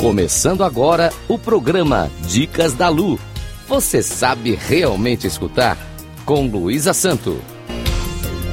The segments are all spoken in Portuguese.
Começando agora o programa Dicas da Lu. Você sabe realmente escutar? Com Luísa Santo.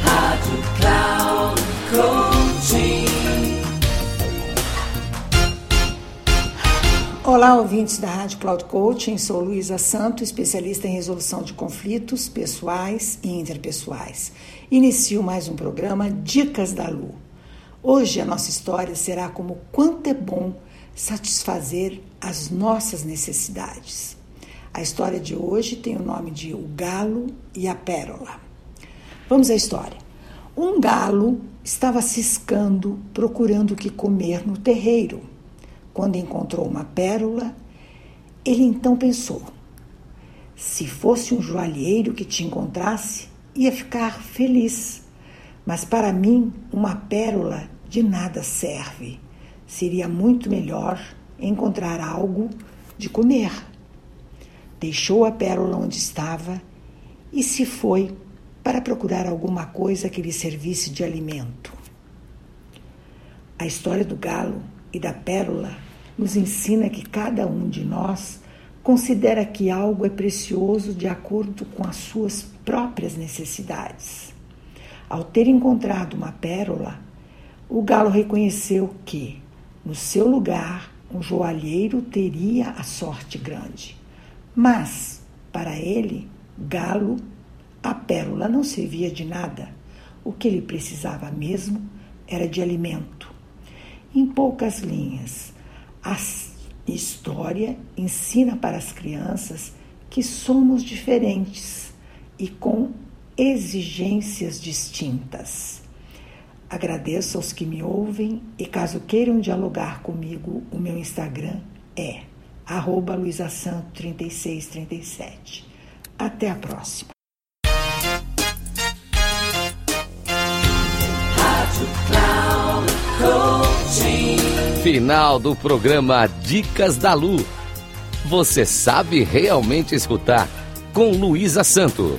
Rádio Cloud Coaching. Olá, ouvintes da Rádio Cloud Coaching. Sou Luísa Santo, especialista em resolução de conflitos pessoais e interpessoais. Inicio mais um programa Dicas da Lu. Hoje a nossa história será como quanto é bom satisfazer as nossas necessidades. A história de hoje tem o nome de O Galo e a Pérola. Vamos à história. Um galo estava ciscando, procurando o que comer no terreiro. Quando encontrou uma pérola, ele então pensou: se fosse um joalheiro que te encontrasse, ia ficar feliz. Mas para mim, uma pérola de nada serve. Seria muito melhor encontrar algo de comer. Deixou a pérola onde estava e se foi para procurar alguma coisa que lhe servisse de alimento. A história do galo e da pérola nos ensina que cada um de nós considera que algo é precioso de acordo com as suas próprias necessidades. Ao ter encontrado uma pérola, o galo reconheceu que, no seu lugar, um joalheiro teria a sorte grande. Mas, para ele, galo, a pérola não servia de nada. O que ele precisava mesmo era de alimento. Em poucas linhas, a história ensina para as crianças que somos diferentes e com exigências distintas. Agradeço aos que me ouvem e caso queiram dialogar comigo, o meu Instagram é arroba luisasanto3637. Até a próxima. Final do programa Dicas da Lu. Você sabe realmente escutar com Luísa Santo.